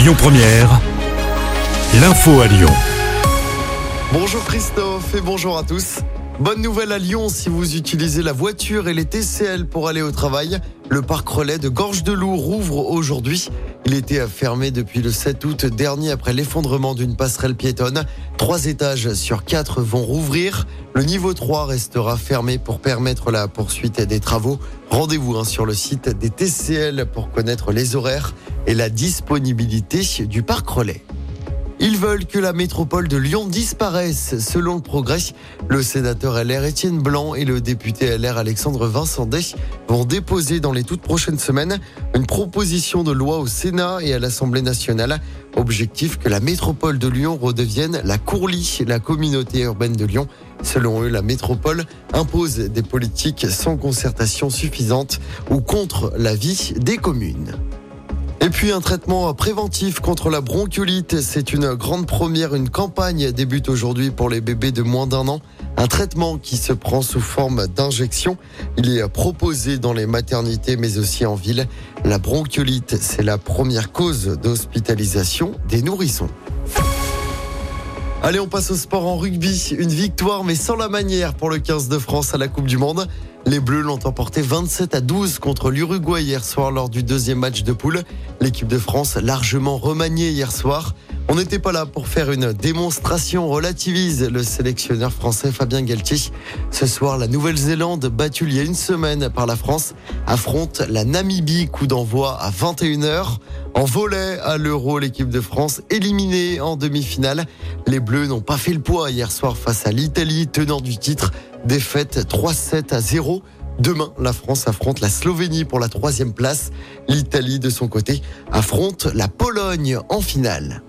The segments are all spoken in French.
Lyon Première, l'info à Lyon. Bonjour Christophe et bonjour à tous. Bonne nouvelle à Lyon si vous utilisez la voiture et les TCL pour aller au travail. Le parc relais de Gorge de Loup rouvre aujourd'hui. Il était fermé depuis le 7 août dernier après l'effondrement d'une passerelle piétonne. Trois étages sur quatre vont rouvrir. Le niveau 3 restera fermé pour permettre la poursuite des travaux. Rendez-vous hein, sur le site des TCL pour connaître les horaires et la disponibilité du parc relais. Ils veulent que la métropole de Lyon disparaisse. Selon le progrès, le sénateur LR Étienne Blanc et le député LR Alexandre Vincendet vont déposer dans les toutes prochaines semaines une proposition de loi au Sénat et à l'Assemblée nationale. Objectif que la métropole de Lyon redevienne la Courlie, la communauté urbaine de Lyon. Selon eux, la métropole impose des politiques sans concertation suffisante ou contre la vie des communes. Et puis un traitement préventif contre la bronchiolite. C'est une grande première. Une campagne débute aujourd'hui pour les bébés de moins d'un an. Un traitement qui se prend sous forme d'injection. Il est proposé dans les maternités mais aussi en ville. La bronchiolite, c'est la première cause d'hospitalisation des nourrissons. Allez, on passe au sport en rugby. Une victoire, mais sans la manière pour le 15 de France à la Coupe du Monde. Les Bleus l'ont emporté 27 à 12 contre l'Uruguay hier soir lors du deuxième match de poule. L'équipe de France largement remaniée hier soir. On n'était pas là pour faire une démonstration, relativise le sélectionneur français Fabien Galtier. Ce soir, la Nouvelle-Zélande, battue il y a une semaine par la France, affronte la Namibie, coup d'envoi à 21h. En volet à l'Euro, l'équipe de France éliminée en demi-finale. Les Bleus n'ont pas fait le poids hier soir face à l'Italie, tenant du titre. Défaite 3-7 à 0. Demain, la France affronte la Slovénie pour la troisième place. L'Italie, de son côté, affronte la Pologne en finale.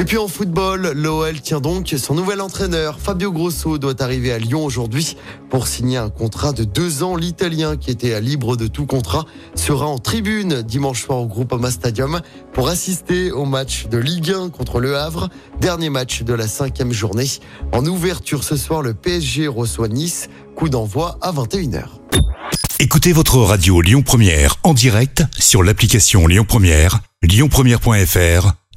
Et puis en football, l'OL tient donc son nouvel entraîneur. Fabio Grosso doit arriver à Lyon aujourd'hui pour signer un contrat de deux ans. L'Italien, qui était à libre de tout contrat, sera en tribune dimanche soir au Groupama Stadium pour assister au match de Ligue 1 contre Le Havre. Dernier match de la cinquième journée. En ouverture ce soir, le PSG reçoit Nice. Coup d'envoi à 21h. Écoutez votre radio Lyon Première en direct sur l'application Lyon Première, lyonpremière.fr